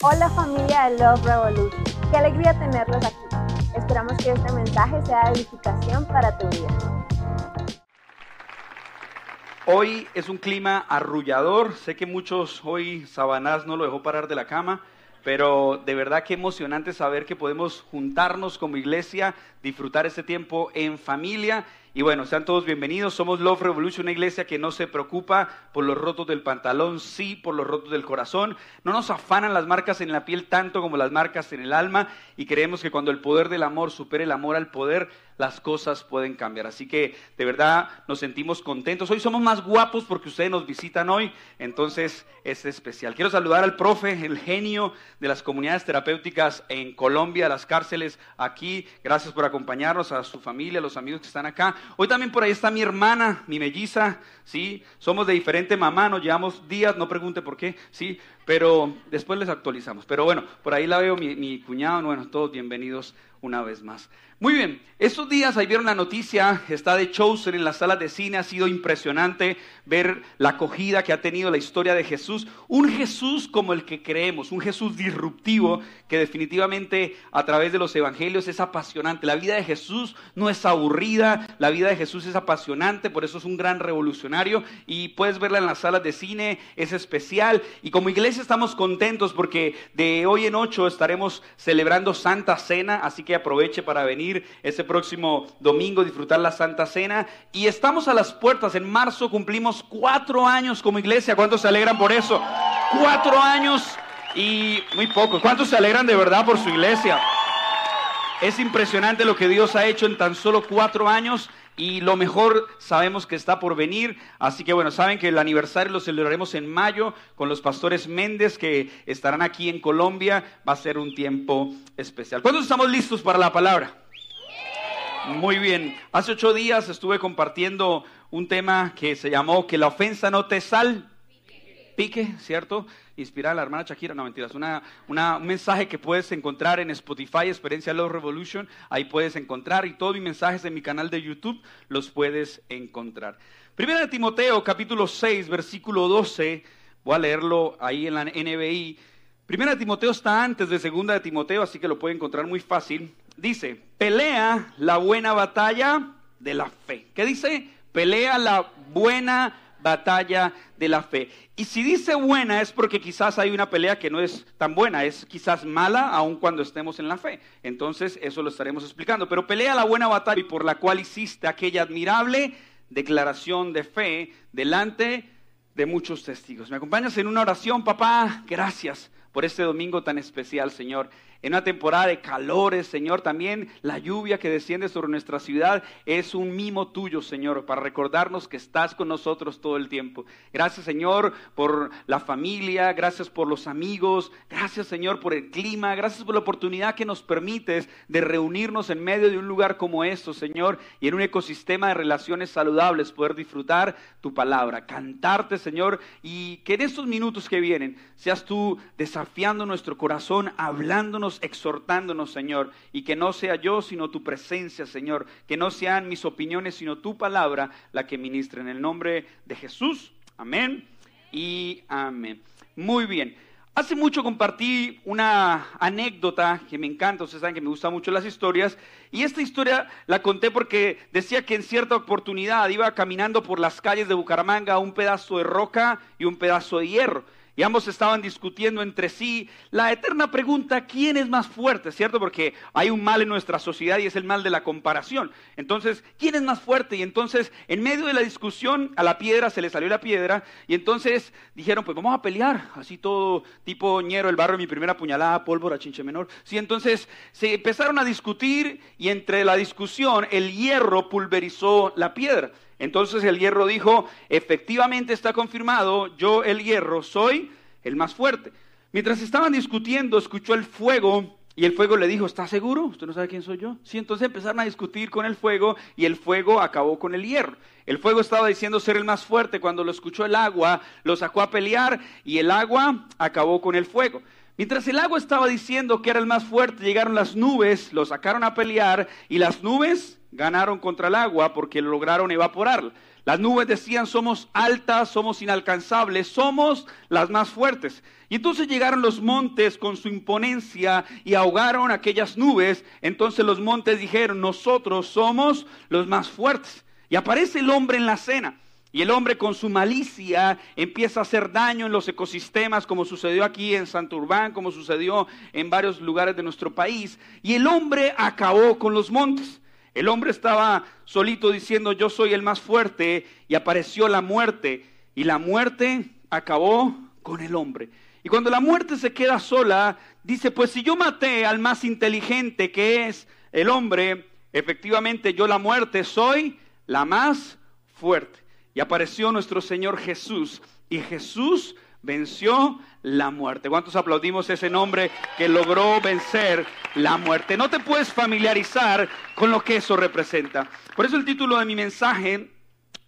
Hola familia de Love Revolution, qué alegría tenerlos aquí. Esperamos que este mensaje sea de edificación para tu vida. Hoy es un clima arrullador, sé que muchos hoy Sabanás no lo dejó parar de la cama, pero de verdad que emocionante saber que podemos juntarnos como iglesia, disfrutar este tiempo en familia y bueno, sean todos bienvenidos. Somos Love Revolution, una iglesia que no se preocupa por los rotos del pantalón, sí por los rotos del corazón. No nos afanan las marcas en la piel tanto como las marcas en el alma. Y creemos que cuando el poder del amor supere el amor al poder, las cosas pueden cambiar. Así que de verdad nos sentimos contentos. Hoy somos más guapos porque ustedes nos visitan hoy, entonces es especial. Quiero saludar al profe, el genio de las comunidades terapéuticas en Colombia, las cárceles aquí. Gracias por acompañarnos, a su familia, a los amigos que están acá. Hoy también por ahí está mi hermana, mi melliza, ¿sí? Somos de diferente mamá, nos llevamos días, no pregunte por qué, ¿sí? Pero después les actualizamos. Pero bueno, por ahí la veo mi, mi cuñado, bueno, todos bienvenidos una vez más. Muy bien, estos días ahí vieron la noticia, está de Chosen en las salas de cine, ha sido impresionante ver la acogida que ha tenido la historia de Jesús, un Jesús como el que creemos, un Jesús disruptivo que definitivamente a través de los evangelios es apasionante. La vida de Jesús no es aburrida, la vida de Jesús es apasionante, por eso es un gran revolucionario y puedes verla en las salas de cine, es especial y como iglesia estamos contentos porque de hoy en ocho estaremos celebrando Santa Cena, así que aproveche para venir ese próximo domingo, disfrutar la Santa Cena. Y estamos a las puertas. En marzo cumplimos cuatro años como iglesia. ¿Cuántos se alegran por eso? Cuatro años y muy poco. ¿Cuántos se alegran de verdad por su iglesia? Es impresionante lo que Dios ha hecho en tan solo cuatro años y lo mejor sabemos que está por venir. Así que bueno, saben que el aniversario lo celebraremos en mayo con los pastores Méndez que estarán aquí en Colombia. Va a ser un tiempo especial. ¿Cuántos estamos listos para la palabra? Muy bien. Hace ocho días estuve compartiendo un tema que se llamó Que la ofensa no te sal. Pique, ¿cierto? Inspirar a la hermana Shakira, no mentiras, una, un mensaje que puedes encontrar en Spotify, Experiencia Love Revolution, ahí puedes encontrar y todos mis mensajes en mi canal de YouTube los puedes encontrar. Primera de Timoteo, capítulo 6, versículo 12, voy a leerlo ahí en la NBI. Primera de Timoteo está antes de Segunda de Timoteo, así que lo puede encontrar muy fácil dice, pelea la buena batalla de la fe. ¿Qué dice? Pelea la buena batalla de la fe. Y si dice buena es porque quizás hay una pelea que no es tan buena, es quizás mala aun cuando estemos en la fe. Entonces eso lo estaremos explicando. Pero pelea la buena batalla y por la cual hiciste aquella admirable declaración de fe delante de muchos testigos. ¿Me acompañas en una oración, papá? Gracias por este domingo tan especial, Señor en una temporada de calores, Señor. También la lluvia que desciende sobre nuestra ciudad es un mimo tuyo, Señor, para recordarnos que estás con nosotros todo el tiempo. Gracias, Señor, por la familia, gracias por los amigos, gracias, Señor, por el clima, gracias por la oportunidad que nos permites de reunirnos en medio de un lugar como esto, Señor, y en un ecosistema de relaciones saludables, poder disfrutar tu palabra, cantarte, Señor, y que en estos minutos que vienen seas tú desafiando nuestro corazón, hablándonos exhortándonos, Señor, y que no sea yo, sino tu presencia, Señor, que no sean mis opiniones, sino tu palabra la que ministre. En el nombre de Jesús, amén y amén. Muy bien. Hace mucho compartí una anécdota que me encanta, ustedes saben que me gustan mucho las historias, y esta historia la conté porque decía que en cierta oportunidad iba caminando por las calles de Bucaramanga un pedazo de roca y un pedazo de hierro. Y ambos estaban discutiendo entre sí la eterna pregunta, ¿quién es más fuerte? ¿Cierto? Porque hay un mal en nuestra sociedad y es el mal de la comparación. Entonces, ¿quién es más fuerte? Y entonces, en medio de la discusión, a la piedra se le salió la piedra y entonces dijeron, pues vamos a pelear. Así todo tipo ñero, el barro mi primera puñalada, pólvora, chinche menor. Sí, entonces se empezaron a discutir y entre la discusión el hierro pulverizó la piedra. Entonces el hierro dijo, efectivamente está confirmado, yo el hierro soy el más fuerte. Mientras estaban discutiendo, escuchó el fuego y el fuego le dijo, ¿está seguro? ¿Usted no sabe quién soy yo? Sí, entonces empezaron a discutir con el fuego y el fuego acabó con el hierro. El fuego estaba diciendo ser el más fuerte. Cuando lo escuchó el agua, lo sacó a pelear y el agua acabó con el fuego. Mientras el agua estaba diciendo que era el más fuerte, llegaron las nubes, lo sacaron a pelear y las nubes ganaron contra el agua porque lograron evaporar. Las nubes decían, somos altas, somos inalcanzables, somos las más fuertes. Y entonces llegaron los montes con su imponencia y ahogaron aquellas nubes. Entonces los montes dijeron, nosotros somos los más fuertes. Y aparece el hombre en la cena. Y el hombre con su malicia empieza a hacer daño en los ecosistemas, como sucedió aquí en Santurbán, como sucedió en varios lugares de nuestro país. Y el hombre acabó con los montes. El hombre estaba solito diciendo, yo soy el más fuerte, y apareció la muerte, y la muerte acabó con el hombre. Y cuando la muerte se queda sola, dice, pues si yo maté al más inteligente que es el hombre, efectivamente yo la muerte soy la más fuerte. Y apareció nuestro Señor Jesús, y Jesús venció la muerte. ¿Cuántos aplaudimos ese nombre que logró vencer la muerte? No te puedes familiarizar con lo que eso representa. Por eso el título de mi mensaje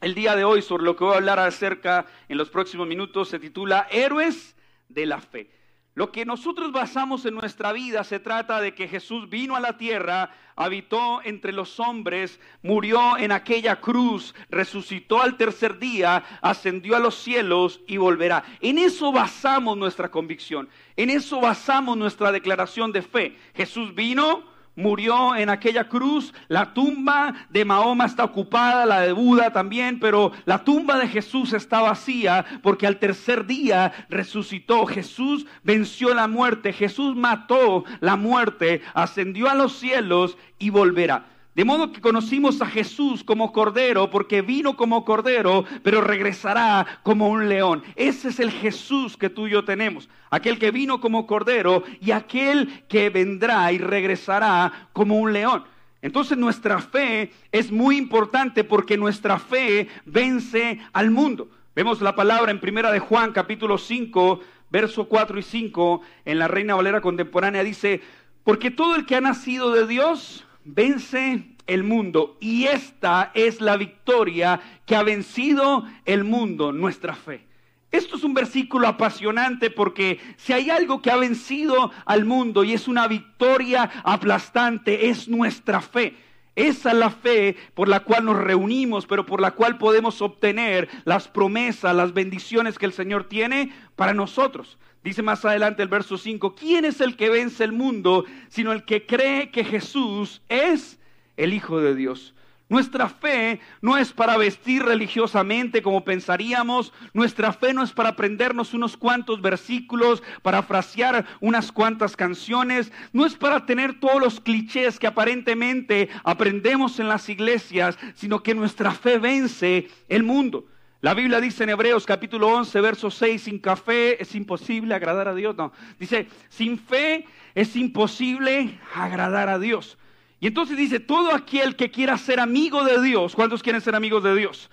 el día de hoy sobre lo que voy a hablar acerca en los próximos minutos se titula Héroes de la Fe. Lo que nosotros basamos en nuestra vida se trata de que Jesús vino a la tierra, habitó entre los hombres, murió en aquella cruz, resucitó al tercer día, ascendió a los cielos y volverá. En eso basamos nuestra convicción, en eso basamos nuestra declaración de fe. Jesús vino, murió en aquella cruz. La tumba de Mahoma está ocupada, la de Buda también, pero la tumba de Jesús está vacía porque al tercer día resucitó. Jesús venció la muerte, Jesús mató la muerte, ascendió a los cielos y volverá. De modo que conocimos a Jesús como Cordero, porque vino como Cordero, pero regresará como un león. Ese es el Jesús que tú y yo tenemos. Aquel que vino como Cordero y aquel que vendrá y regresará como un león. Entonces nuestra fe es muy importante porque nuestra fe vence al mundo. Vemos la palabra en primera de Juan capítulo 5, verso 4 y 5 en la Reina Valera contemporánea dice, porque todo el que ha nacido de Dios vence el mundo y esta es la victoria que ha vencido el mundo, nuestra fe. Esto es un versículo apasionante porque si hay algo que ha vencido al mundo y es una victoria aplastante, es nuestra fe. Esa es la fe por la cual nos reunimos, pero por la cual podemos obtener las promesas, las bendiciones que el Señor tiene para nosotros. Dice más adelante el verso 5, ¿quién es el que vence el mundo sino el que cree que Jesús es el Hijo de Dios? Nuestra fe no es para vestir religiosamente como pensaríamos, nuestra fe no es para aprendernos unos cuantos versículos, para frasear unas cuantas canciones, no es para tener todos los clichés que aparentemente aprendemos en las iglesias, sino que nuestra fe vence el mundo. La Biblia dice en Hebreos capítulo 11, verso 6, sin café es imposible agradar a Dios. No, dice, sin fe es imposible agradar a Dios. Y entonces dice, todo aquel que quiera ser amigo de Dios, ¿cuántos quieren ser amigos de Dios?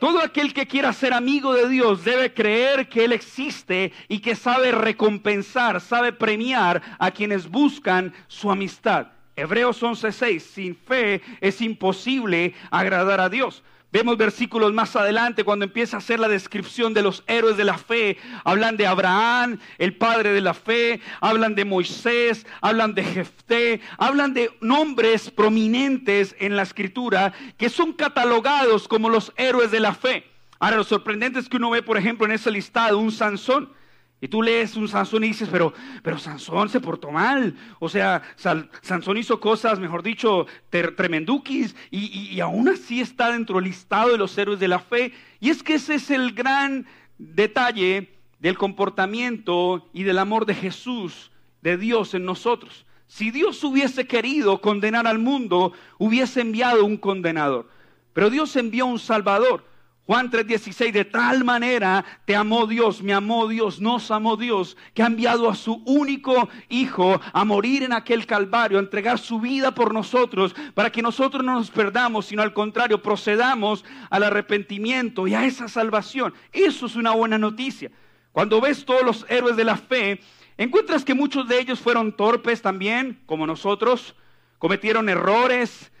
Todo aquel que quiera ser amigo de Dios debe creer que Él existe y que sabe recompensar, sabe premiar a quienes buscan su amistad. Hebreos 11:6, sin fe es imposible agradar a Dios. Vemos versículos más adelante cuando empieza a hacer la descripción de los héroes de la fe. Hablan de Abraham, el padre de la fe, hablan de Moisés, hablan de Jefté, hablan de nombres prominentes en la escritura que son catalogados como los héroes de la fe. Ahora, lo sorprendente es que uno ve, por ejemplo, en ese listado un Sansón. Y tú lees un Sansón y dices, pero, pero Sansón se portó mal. O sea, Sansón hizo cosas, mejor dicho, tremenduquis, y, y, aún así está dentro del listado de los héroes de la fe. Y es que ese es el gran detalle del comportamiento y del amor de Jesús, de Dios en nosotros. Si Dios hubiese querido condenar al mundo, hubiese enviado un condenador. Pero Dios envió un Salvador. Juan 3:16, de tal manera te amó Dios, me amó Dios, nos amó Dios, que ha enviado a su único Hijo a morir en aquel Calvario, a entregar su vida por nosotros, para que nosotros no nos perdamos, sino al contrario, procedamos al arrepentimiento y a esa salvación. Eso es una buena noticia. Cuando ves todos los héroes de la fe, encuentras que muchos de ellos fueron torpes también, como nosotros, cometieron errores,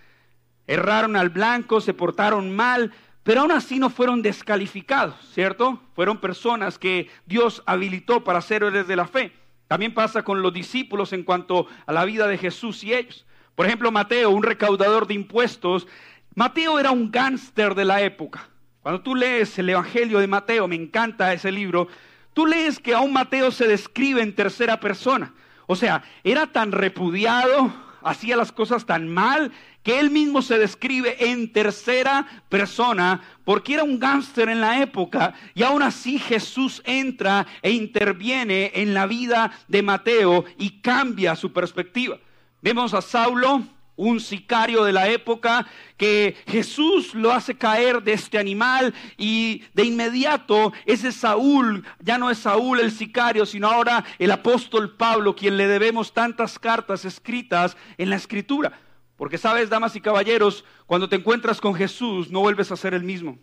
erraron al blanco, se portaron mal, pero aún así no fueron descalificados, ¿cierto? Fueron personas que Dios habilitó para ser héroes de la fe. También pasa con los discípulos en cuanto a la vida de Jesús y ellos. Por ejemplo, Mateo, un recaudador de impuestos, Mateo era un gángster de la época. Cuando tú lees el Evangelio de Mateo, me encanta ese libro, tú lees que aún Mateo se describe en tercera persona. O sea, era tan repudiado, hacía las cosas tan mal, que él mismo se describe en tercera persona, porque era un gángster en la época, y aún así Jesús entra e interviene en la vida de Mateo y cambia su perspectiva. Vemos a Saulo, un sicario de la época, que Jesús lo hace caer de este animal y de inmediato ese Saúl, ya no es Saúl el sicario, sino ahora el apóstol Pablo, quien le debemos tantas cartas escritas en la escritura. Porque sabes, damas y caballeros, cuando te encuentras con Jesús, no vuelves a ser el mismo.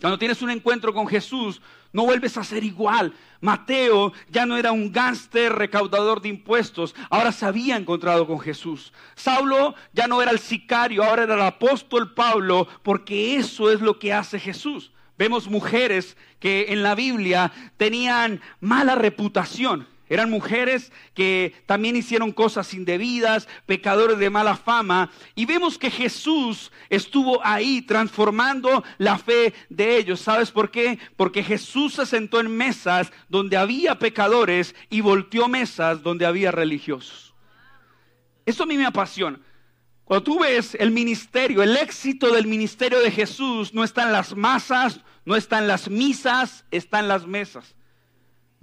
Cuando tienes un encuentro con Jesús, no vuelves a ser igual. Mateo ya no era un gánster recaudador de impuestos, ahora se había encontrado con Jesús. Saulo ya no era el sicario, ahora era el apóstol Pablo, porque eso es lo que hace Jesús. Vemos mujeres que en la Biblia tenían mala reputación. Eran mujeres que también hicieron cosas indebidas, pecadores de mala fama. Y vemos que Jesús estuvo ahí transformando la fe de ellos. ¿Sabes por qué? Porque Jesús se sentó en mesas donde había pecadores y volteó mesas donde había religiosos. Eso a mí me apasiona. Cuando tú ves el ministerio, el éxito del ministerio de Jesús no está en las masas, no está en las misas, está en las mesas.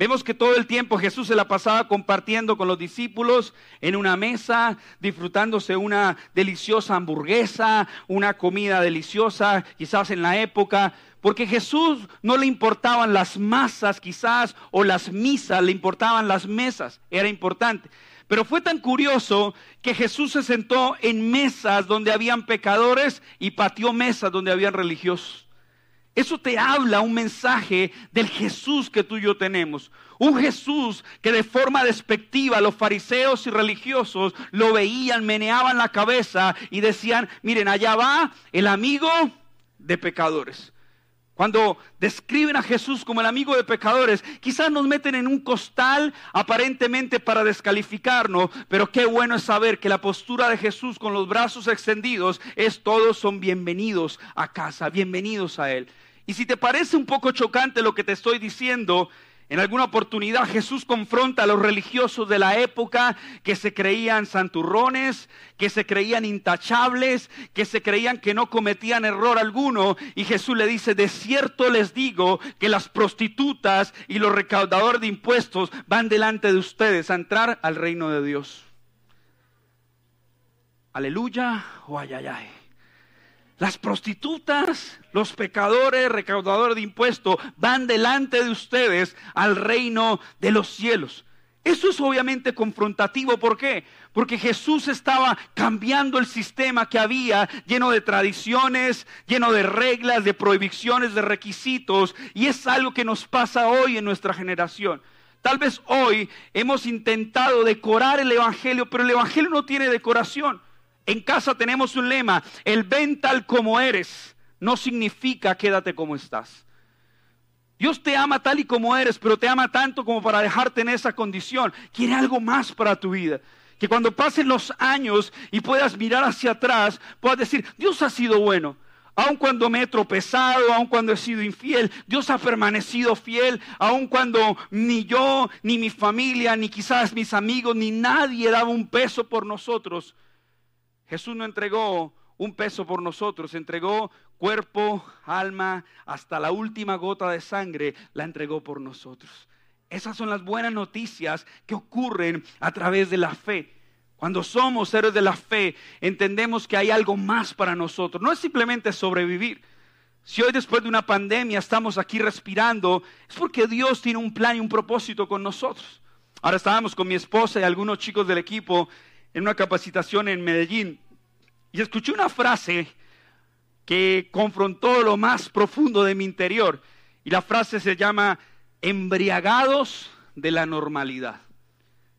Vemos que todo el tiempo Jesús se la pasaba compartiendo con los discípulos en una mesa, disfrutándose una deliciosa hamburguesa, una comida deliciosa, quizás en la época, porque Jesús no le importaban las masas quizás o las misas, le importaban las mesas, era importante. Pero fue tan curioso que Jesús se sentó en mesas donde habían pecadores y pateó mesas donde habían religiosos. Eso te habla un mensaje del Jesús que tú y yo tenemos. Un Jesús que de forma despectiva los fariseos y religiosos lo veían, meneaban la cabeza y decían, miren, allá va el amigo de pecadores. Cuando describen a Jesús como el amigo de pecadores, quizás nos meten en un costal aparentemente para descalificarnos, pero qué bueno es saber que la postura de Jesús con los brazos extendidos es todos son bienvenidos a casa, bienvenidos a Él. Y si te parece un poco chocante lo que te estoy diciendo, en alguna oportunidad Jesús confronta a los religiosos de la época que se creían santurrones, que se creían intachables, que se creían que no cometían error alguno. Y Jesús le dice, de cierto les digo que las prostitutas y los recaudadores de impuestos van delante de ustedes a entrar al reino de Dios. Aleluya o ayayay. Las prostitutas, los pecadores, recaudadores de impuestos, van delante de ustedes al reino de los cielos. Eso es obviamente confrontativo. ¿Por qué? Porque Jesús estaba cambiando el sistema que había, lleno de tradiciones, lleno de reglas, de prohibiciones, de requisitos. Y es algo que nos pasa hoy en nuestra generación. Tal vez hoy hemos intentado decorar el Evangelio, pero el Evangelio no tiene decoración. En casa tenemos un lema, el ven tal como eres no significa quédate como estás. Dios te ama tal y como eres, pero te ama tanto como para dejarte en esa condición. Quiere algo más para tu vida. Que cuando pasen los años y puedas mirar hacia atrás, puedas decir, Dios ha sido bueno. Aun cuando me he tropezado, aun cuando he sido infiel, Dios ha permanecido fiel, aun cuando ni yo, ni mi familia, ni quizás mis amigos, ni nadie daba un peso por nosotros. Jesús no entregó un peso por nosotros, entregó cuerpo, alma, hasta la última gota de sangre, la entregó por nosotros. Esas son las buenas noticias que ocurren a través de la fe. Cuando somos héroes de la fe, entendemos que hay algo más para nosotros. No es simplemente sobrevivir. Si hoy después de una pandemia estamos aquí respirando, es porque Dios tiene un plan y un propósito con nosotros. Ahora estábamos con mi esposa y algunos chicos del equipo en una capacitación en Medellín y escuché una frase que confrontó lo más profundo de mi interior. Y la frase se llama embriagados de la normalidad.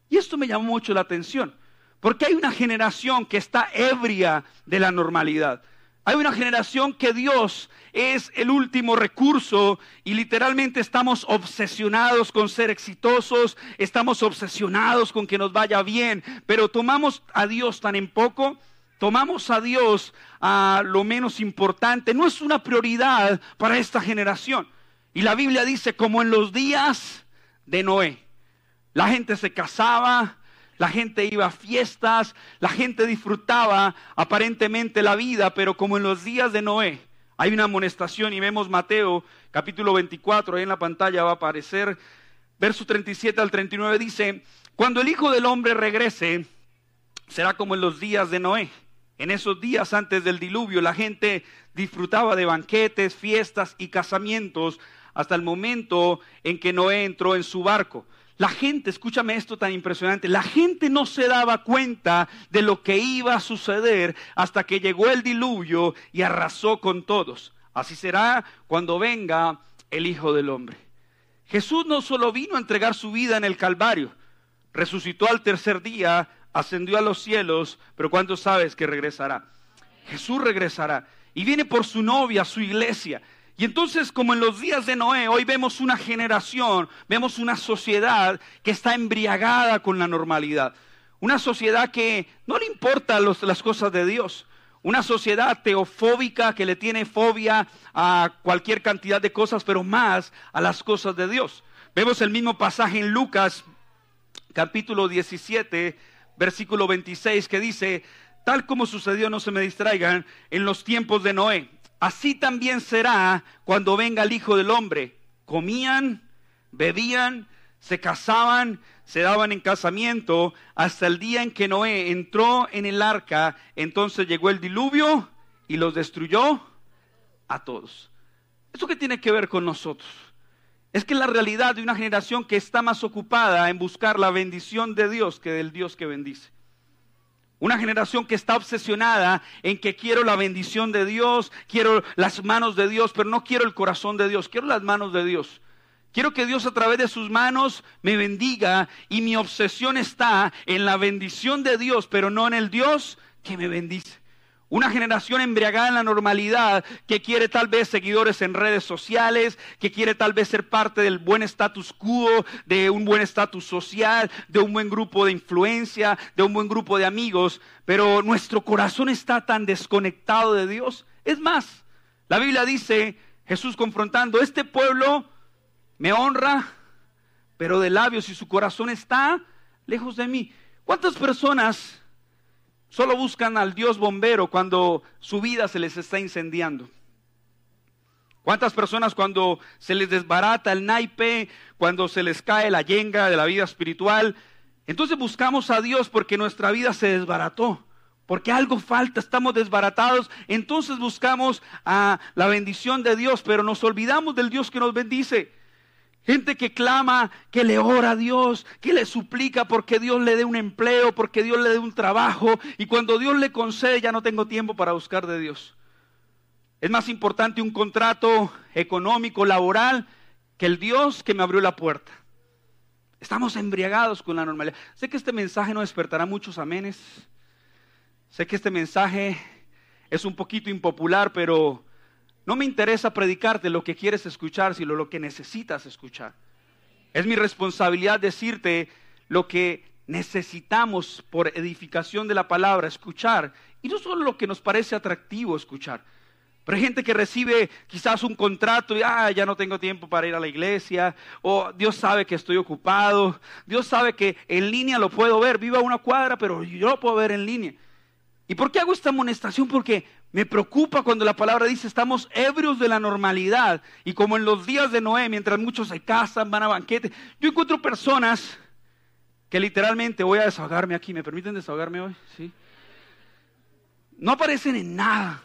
Y esto me llamó mucho la atención, porque hay una generación que está ebria de la normalidad. Hay una generación que Dios es el último recurso y literalmente estamos obsesionados con ser exitosos, estamos obsesionados con que nos vaya bien, pero tomamos a Dios tan en poco tomamos a Dios a lo menos importante, no es una prioridad para esta generación. Y la Biblia dice, como en los días de Noé, la gente se casaba, la gente iba a fiestas, la gente disfrutaba aparentemente la vida, pero como en los días de Noé, hay una amonestación y vemos Mateo capítulo 24, ahí en la pantalla va a aparecer, verso 37 al 39 dice, cuando el Hijo del Hombre regrese, será como en los días de Noé. En esos días antes del diluvio la gente disfrutaba de banquetes, fiestas y casamientos hasta el momento en que Noé entró en su barco. La gente, escúchame esto tan impresionante, la gente no se daba cuenta de lo que iba a suceder hasta que llegó el diluvio y arrasó con todos. Así será cuando venga el Hijo del Hombre. Jesús no solo vino a entregar su vida en el Calvario, resucitó al tercer día, ascendió a los cielos, pero ¿cuánto sabes que regresará? Jesús regresará y viene por su novia, su iglesia. Y entonces, como en los días de Noé, hoy vemos una generación, vemos una sociedad que está embriagada con la normalidad. Una sociedad que no le importan las cosas de Dios. Una sociedad teofóbica que le tiene fobia a cualquier cantidad de cosas, pero más a las cosas de Dios. Vemos el mismo pasaje en Lucas capítulo 17, versículo 26, que dice, tal como sucedió, no se me distraigan, en los tiempos de Noé. Así también será cuando venga el Hijo del Hombre. Comían, bebían, se casaban, se daban en casamiento, hasta el día en que Noé entró en el arca, entonces llegó el diluvio y los destruyó a todos. ¿Eso qué tiene que ver con nosotros? Es que la realidad de una generación que está más ocupada en buscar la bendición de Dios que del Dios que bendice. Una generación que está obsesionada en que quiero la bendición de Dios, quiero las manos de Dios, pero no quiero el corazón de Dios, quiero las manos de Dios. Quiero que Dios a través de sus manos me bendiga y mi obsesión está en la bendición de Dios, pero no en el Dios que me bendice. Una generación embriagada en la normalidad que quiere tal vez seguidores en redes sociales, que quiere tal vez ser parte del buen status quo, de un buen estatus social, de un buen grupo de influencia, de un buen grupo de amigos, pero nuestro corazón está tan desconectado de Dios. Es más, la Biblia dice, Jesús confrontando, este pueblo me honra, pero de labios y su corazón está lejos de mí. ¿Cuántas personas Solo buscan al Dios bombero cuando su vida se les está incendiando. ¿Cuántas personas cuando se les desbarata el naipe, cuando se les cae la yenga de la vida espiritual, entonces buscamos a Dios porque nuestra vida se desbarató, porque algo falta, estamos desbaratados, entonces buscamos a la bendición de Dios, pero nos olvidamos del Dios que nos bendice. Gente que clama, que le ora a Dios, que le suplica porque Dios le dé un empleo, porque Dios le dé un trabajo. Y cuando Dios le concede, ya no tengo tiempo para buscar de Dios. Es más importante un contrato económico, laboral, que el Dios que me abrió la puerta. Estamos embriagados con la normalidad. Sé que este mensaje no despertará muchos amenes. Sé que este mensaje es un poquito impopular, pero no me interesa predicarte lo que quieres escuchar, sino lo que necesitas escuchar. Es mi responsabilidad decirte lo que necesitamos por edificación de la palabra, escuchar. Y no solo lo que nos parece atractivo escuchar. Pero hay gente que recibe quizás un contrato y, ah, ya no tengo tiempo para ir a la iglesia, o Dios sabe que estoy ocupado, Dios sabe que en línea lo puedo ver, viva una cuadra, pero yo lo puedo ver en línea. ¿Y por qué hago esta amonestación? Porque me preocupa cuando la palabra dice estamos ebrios de la normalidad. Y como en los días de Noé, mientras muchos se casan, van a banquetes, yo encuentro personas que literalmente voy a desahogarme aquí. ¿Me permiten desahogarme hoy? Sí. No aparecen en nada.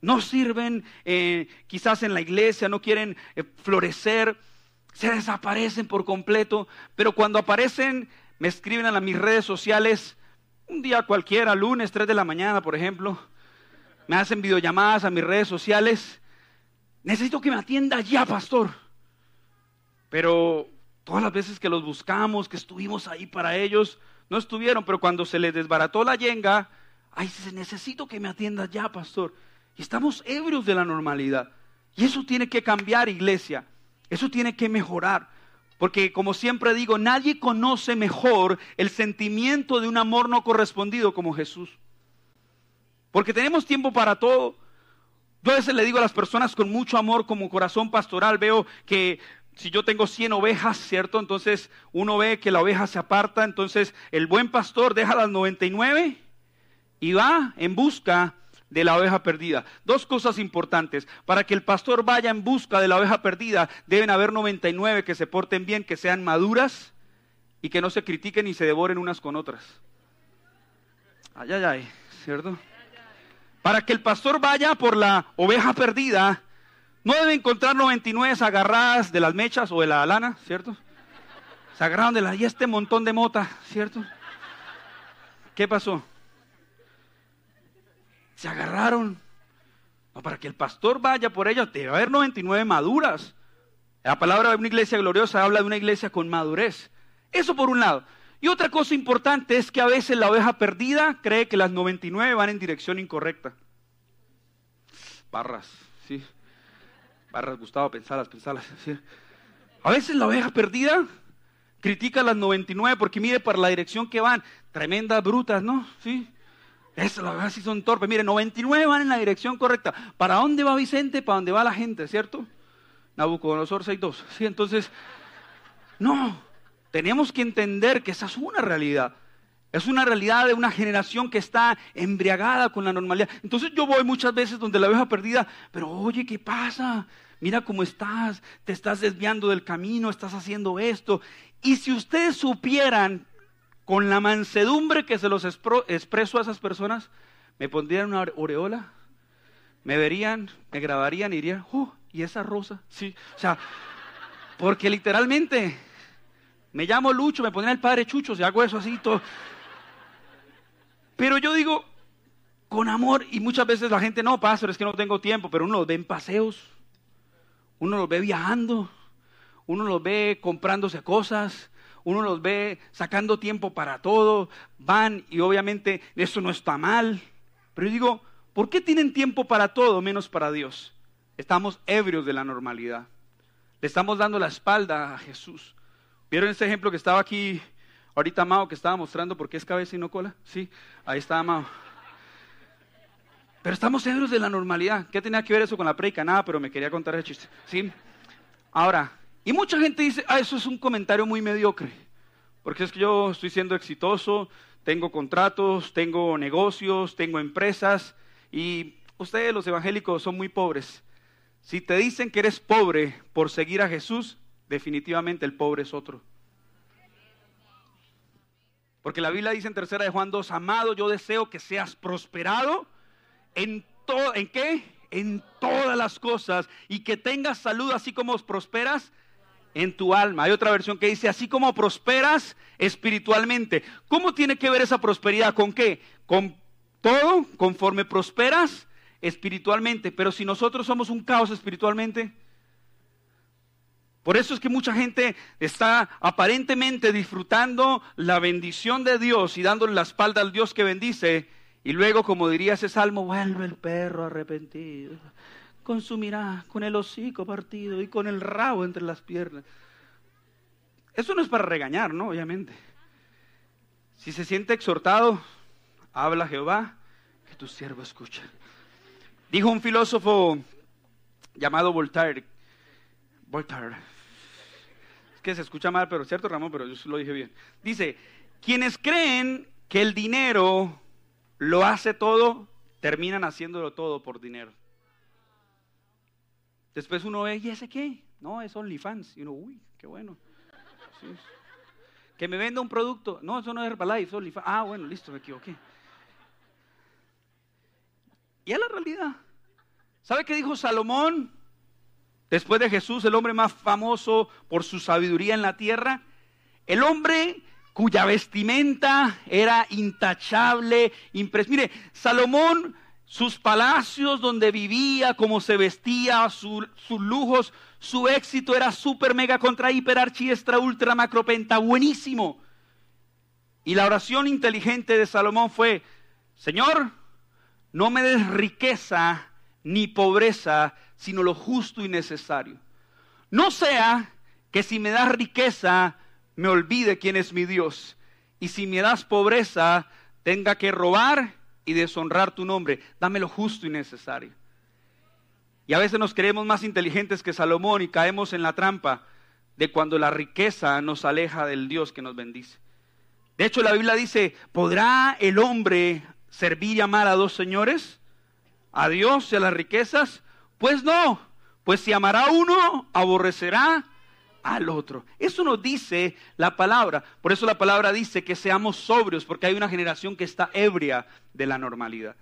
No sirven eh, quizás en la iglesia, no quieren eh, florecer. Se desaparecen por completo. Pero cuando aparecen, me escriben a mis redes sociales un día cualquiera, lunes, 3 de la mañana, por ejemplo me hacen videollamadas a mis redes sociales. Necesito que me atienda ya, pastor. Pero todas las veces que los buscamos, que estuvimos ahí para ellos, no estuvieron, pero cuando se les desbarató la yenga, ay, necesito que me atienda ya, pastor. Y estamos ebrios de la normalidad. Y eso tiene que cambiar, iglesia. Eso tiene que mejorar. Porque como siempre digo, nadie conoce mejor el sentimiento de un amor no correspondido como Jesús. Porque tenemos tiempo para todo. Yo a veces le digo a las personas con mucho amor, como corazón pastoral, veo que si yo tengo 100 ovejas, ¿cierto? Entonces uno ve que la oveja se aparta, entonces el buen pastor deja las 99 y va en busca de la oveja perdida. Dos cosas importantes. Para que el pastor vaya en busca de la oveja perdida, deben haber 99 que se porten bien, que sean maduras y que no se critiquen y se devoren unas con otras. Ay, ay, ay, ¿cierto? Para que el pastor vaya por la oveja perdida, no debe encontrar 99 agarradas de las mechas o de la lana, ¿cierto? Se agarraron de la y este montón de mota, ¿cierto? ¿Qué pasó? Se agarraron. No, para que el pastor vaya por ellas, debe haber 99 maduras. La palabra de una iglesia gloriosa habla de una iglesia con madurez. Eso por un lado. Y otra cosa importante es que a veces la oveja perdida cree que las 99 van en dirección incorrecta. Barras, sí. Barras, Gustavo, pensalas, pensalas. A veces la oveja perdida critica a las 99 porque mire para la dirección que van. Tremendas brutas, ¿no? Sí. Eso, la verdad, sí son torpes. Mire, 99 van en la dirección correcta. ¿Para dónde va Vicente? Para dónde va la gente, ¿cierto? Nabucodonosor 6.2. Sí, entonces, no. Tenemos que entender que esa es una realidad. Es una realidad de una generación que está embriagada con la normalidad. Entonces yo voy muchas veces donde la oveja perdida, pero oye, ¿qué pasa? Mira cómo estás, te estás desviando del camino, estás haciendo esto. Y si ustedes supieran con la mansedumbre que se los expreso a esas personas, me pondrían una oreola, me verían, me grabarían y dirían, oh, ¿y esa rosa? Sí, o sea, porque literalmente me llamo Lucho, me pondrían el padre Chucho, si hago eso así, todo. Pero yo digo, con amor, y muchas veces la gente, no, pastor, es que no tengo tiempo, pero uno los ve en paseos, uno los ve viajando, uno los ve comprándose cosas, uno los ve sacando tiempo para todo, van y obviamente eso no está mal. Pero yo digo, ¿por qué tienen tiempo para todo menos para Dios? Estamos ebrios de la normalidad. Le estamos dando la espalda a Jesús. ¿Vieron ese ejemplo que estaba aquí ahorita Mao que estaba mostrando por qué es cabeza y no cola? Sí, ahí está Mao. Pero estamos ebrios de la normalidad. ¿Qué tenía que ver eso con la predica? Nada, pero me quería contar ese chiste. Sí. Ahora, y mucha gente dice, ah, eso es un comentario muy mediocre, porque es que yo estoy siendo exitoso, tengo contratos, tengo negocios, tengo empresas, y ustedes los evangélicos son muy pobres. Si te dicen que eres pobre por seguir a Jesús, definitivamente el pobre es otro. Porque la Biblia dice en tercera de Juan 2, amado, yo deseo que seas prosperado en todo, ¿en qué? En todas las cosas y que tengas salud así como prosperas en tu alma. Hay otra versión que dice, así como prosperas espiritualmente. ¿Cómo tiene que ver esa prosperidad? ¿Con qué? Con todo, conforme prosperas espiritualmente. Pero si nosotros somos un caos espiritualmente, por eso es que mucha gente está aparentemente disfrutando la bendición de Dios y dándole la espalda al Dios que bendice. Y luego, como diría ese salmo, vuelve el perro arrepentido consumirá con el hocico partido y con el rabo entre las piernas. Eso no es para regañar, ¿no? Obviamente. Si se siente exhortado, habla Jehová, que tu siervo escucha. Dijo un filósofo llamado Voltaire, Voltaire, que se escucha mal, pero cierto Ramón, pero yo lo dije bien. Dice, quienes creen que el dinero lo hace todo, terminan haciéndolo todo por dinero. Después uno ve, ¿y ese qué? No, es OnlyFans. Y uno, uy, qué bueno. Que me venda un producto. No, eso no es Herbalife, es OnlyFans. Ah, bueno, listo, me equivoqué. Y es la realidad. ¿Sabe qué dijo Salomón? Después de Jesús, el hombre más famoso por su sabiduría en la tierra. El hombre cuya vestimenta era intachable, impres. Mire, Salomón sus palacios donde vivía, cómo se vestía, sus lujos, su éxito era super mega contra hiper archi extra ultra macropenta, buenísimo. Y la oración inteligente de Salomón fue, Señor, no me des riqueza ni pobreza, sino lo justo y necesario. No sea que si me das riqueza, me olvide quién es mi Dios. Y si me das pobreza, tenga que robar y deshonrar tu nombre. Dame lo justo y necesario. Y a veces nos creemos más inteligentes que Salomón y caemos en la trampa de cuando la riqueza nos aleja del Dios que nos bendice. De hecho, la Biblia dice, ¿podrá el hombre servir y amar a dos señores? ¿A Dios y a las riquezas? Pues no, pues si amará uno, aborrecerá al otro. Eso nos dice la palabra. Por eso la palabra dice que seamos sobrios, porque hay una generación que está ebria de la normalidad.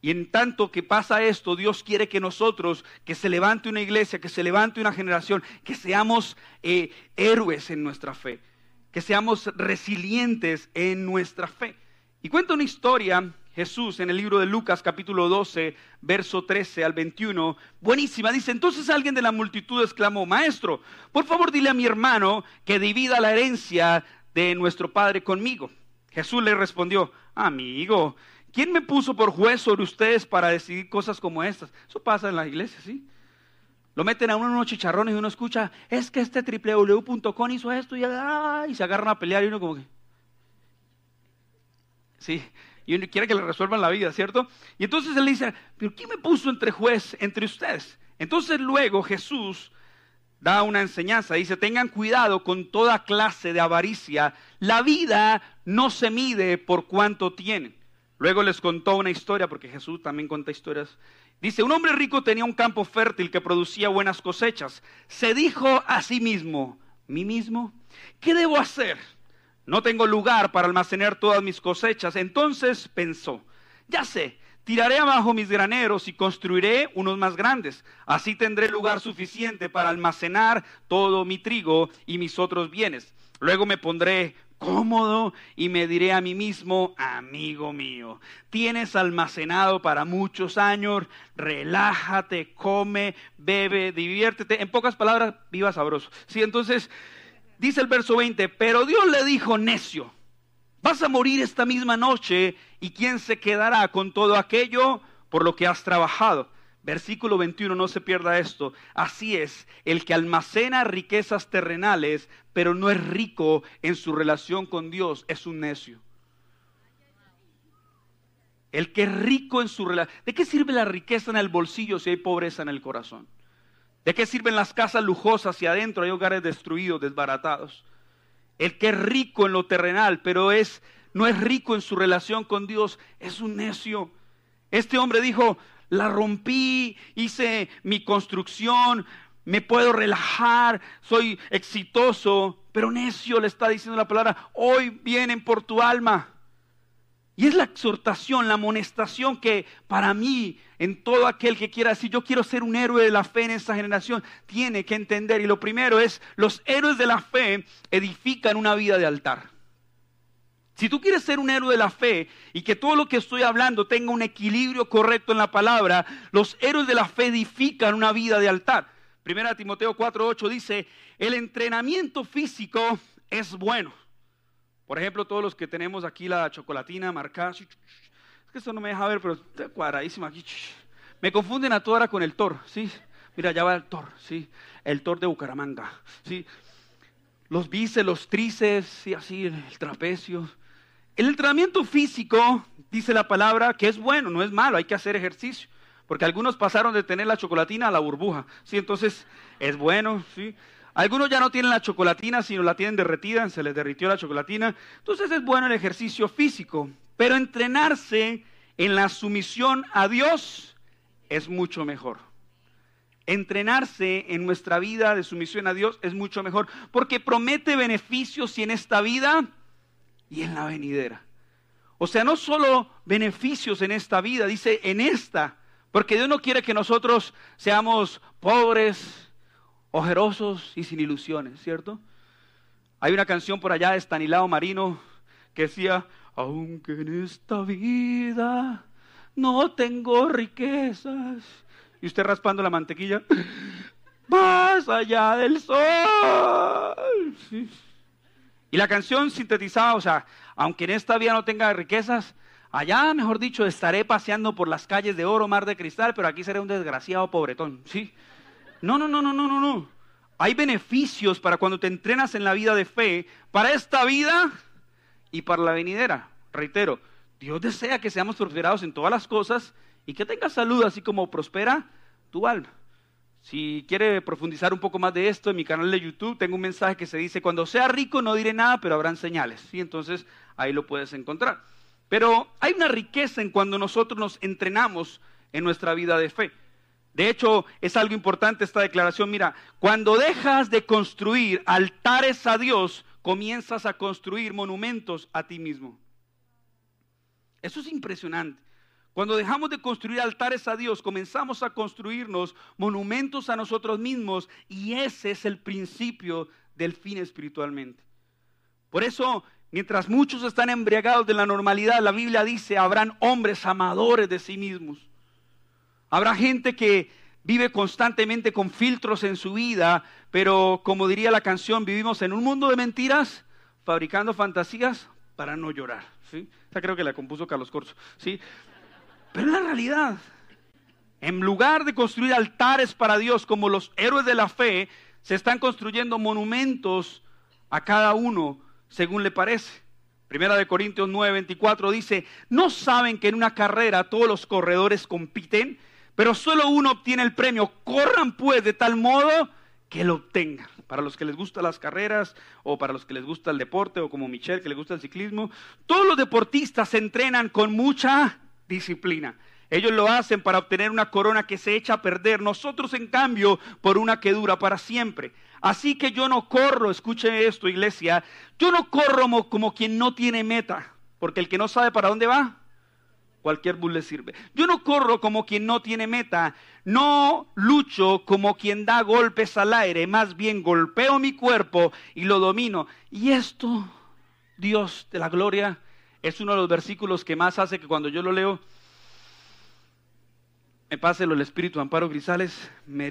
Y en tanto que pasa esto, Dios quiere que nosotros, que se levante una iglesia, que se levante una generación, que seamos eh, héroes en nuestra fe, que seamos resilientes en nuestra fe. Y cuenta una historia Jesús en el libro de Lucas capítulo 12, verso 13 al 21, buenísima, dice, entonces alguien de la multitud exclamó, maestro, por favor dile a mi hermano que divida la herencia de nuestro padre conmigo. Jesús le respondió, amigo, ¿Quién me puso por juez sobre ustedes para decidir cosas como estas? Eso pasa en la iglesia, ¿sí? Lo meten a uno en unos chicharrones y uno escucha, es que este www.com hizo esto y, y se agarran a pelear y uno como que... Sí, y quiere que le resuelvan la vida, ¿cierto? Y entonces él dice, pero ¿quién me puso entre juez entre ustedes? Entonces luego Jesús da una enseñanza, dice, tengan cuidado con toda clase de avaricia, la vida no se mide por cuánto tienen. Luego les contó una historia, porque Jesús también cuenta historias. Dice, un hombre rico tenía un campo fértil que producía buenas cosechas. Se dijo a sí mismo, mí mismo, ¿qué debo hacer? No tengo lugar para almacenar todas mis cosechas. Entonces pensó, ya sé, tiraré abajo mis graneros y construiré unos más grandes. Así tendré lugar suficiente para almacenar todo mi trigo y mis otros bienes. Luego me pondré cómodo y me diré a mí mismo, amigo mío, tienes almacenado para muchos años, relájate, come, bebe, diviértete. En pocas palabras, viva sabroso. Sí, entonces dice el verso 20, pero Dios le dijo, necio, vas a morir esta misma noche y ¿quién se quedará con todo aquello por lo que has trabajado? Versículo 21, no se pierda esto. Así es, el que almacena riquezas terrenales, pero no es rico en su relación con Dios, es un necio. El que es rico en su relación... ¿De qué sirve la riqueza en el bolsillo si hay pobreza en el corazón? ¿De qué sirven las casas lujosas si adentro hay hogares destruidos, desbaratados? El que es rico en lo terrenal, pero es, no es rico en su relación con Dios, es un necio. Este hombre dijo, la rompí, hice mi construcción, me puedo relajar, soy exitoso, pero necio le está diciendo la palabra, hoy vienen por tu alma. Y es la exhortación, la amonestación que para mí, en todo aquel que quiera decir, yo quiero ser un héroe de la fe en esta generación, tiene que entender. Y lo primero es, los héroes de la fe edifican una vida de altar. Si tú quieres ser un héroe de la fe y que todo lo que estoy hablando tenga un equilibrio correcto en la palabra, los héroes de la fe edifican una vida de altar. Primera Timoteo 4:8 dice, el entrenamiento físico es bueno. Por ejemplo, todos los que tenemos aquí la chocolatina marcada, es que eso no me deja ver, pero está cuadradísima aquí. Me confunden a toda hora con el Thor, ¿sí? Mira, ya va el Thor, ¿sí? El Thor de Bucaramanga, ¿sí? Los bíceps, los tríceps, sí, así, el trapecio. El entrenamiento físico, dice la palabra, que es bueno, no es malo, hay que hacer ejercicio. Porque algunos pasaron de tener la chocolatina a la burbuja. Sí, entonces es bueno, sí. Algunos ya no tienen la chocolatina, sino la tienen derretida, se les derritió la chocolatina. Entonces es bueno el ejercicio físico. Pero entrenarse en la sumisión a Dios es mucho mejor. Entrenarse en nuestra vida de sumisión a Dios es mucho mejor porque promete beneficios y en esta vida y en la venidera. O sea, no solo beneficios en esta vida, dice en esta, porque Dios no quiere que nosotros seamos pobres, ojerosos y sin ilusiones, ¿cierto? Hay una canción por allá de Stanislao Marino que decía, aunque en esta vida no tengo riquezas, y usted raspando la mantequilla, más allá del sol. Y la canción sintetizaba, o sea, aunque en esta vida no tenga riquezas, allá, mejor dicho, estaré paseando por las calles de oro, mar de cristal, pero aquí seré un desgraciado pobretón, ¿sí? No, no, no, no, no, no, no. Hay beneficios para cuando te entrenas en la vida de fe, para esta vida y para la venidera. Reitero, Dios desea que seamos prosperados en todas las cosas y que tengas salud, así como prospera tu alma. Si quiere profundizar un poco más de esto, en mi canal de YouTube tengo un mensaje que se dice, cuando sea rico no diré nada, pero habrán señales. ¿Sí? Entonces ahí lo puedes encontrar. Pero hay una riqueza en cuando nosotros nos entrenamos en nuestra vida de fe. De hecho, es algo importante esta declaración. Mira, cuando dejas de construir altares a Dios, comienzas a construir monumentos a ti mismo. Eso es impresionante. Cuando dejamos de construir altares a Dios, comenzamos a construirnos monumentos a nosotros mismos y ese es el principio del fin espiritualmente. Por eso, mientras muchos están embriagados de la normalidad, la Biblia dice, habrán hombres amadores de sí mismos. Habrá gente que vive constantemente con filtros en su vida, pero como diría la canción, vivimos en un mundo de mentiras, fabricando fantasías para no llorar. ¿sí? Creo que la compuso Carlos Corso. ¿sí? Pero la realidad. En lugar de construir altares para Dios como los héroes de la fe, se están construyendo monumentos a cada uno según le parece. Primera de Corintios 9, 24 dice, ¿no saben que en una carrera todos los corredores compiten? Pero solo uno obtiene el premio. Corran pues de tal modo que lo obtengan. Para los que les gustan las carreras o para los que les gusta el deporte o como Michelle que le gusta el ciclismo, todos los deportistas se entrenan con mucha disciplina. Ellos lo hacen para obtener una corona que se echa a perder, nosotros en cambio por una que dura para siempre. Así que yo no corro, escuche esto iglesia, yo no corro como, como quien no tiene meta, porque el que no sabe para dónde va, cualquier bus le sirve. Yo no corro como quien no tiene meta, no lucho como quien da golpes al aire, más bien golpeo mi cuerpo y lo domino. Y esto, Dios de la gloria, es uno de los versículos que más hace que cuando yo lo leo, me pase el Espíritu Amparo Grisales, me.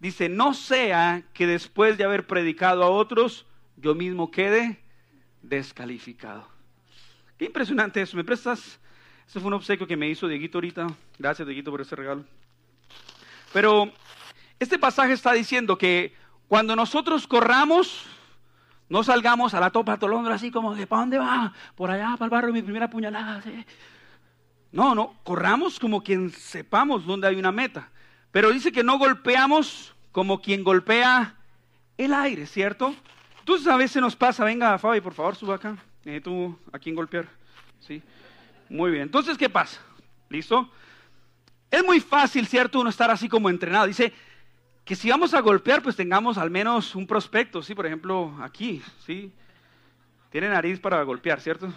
Dice, no sea que después de haber predicado a otros, yo mismo quede descalificado. Qué impresionante eso. ¿Me prestas ese fue un obsequio que me hizo Dieguito ahorita. Gracias, Dieguito, por ese regalo. Pero este pasaje está diciendo que cuando nosotros corramos, no salgamos a la topa tolondra así como de ¿para dónde va? Por allá, para el barrio, mi primera puñalada. No, no, corramos como quien sepamos dónde hay una meta. Pero dice que no golpeamos como quien golpea el aire, ¿cierto? Entonces a veces nos pasa, venga Fabi, por favor, suba acá. Necesito a quien golpear. ¿sí? Muy bien. Entonces, ¿qué pasa? ¿Listo? Es muy fácil, ¿cierto? Uno estar así como entrenado. Dice que si vamos a golpear, pues tengamos al menos un prospecto, ¿sí? Por ejemplo, aquí, ¿sí? Tiene nariz para golpear, ¿cierto?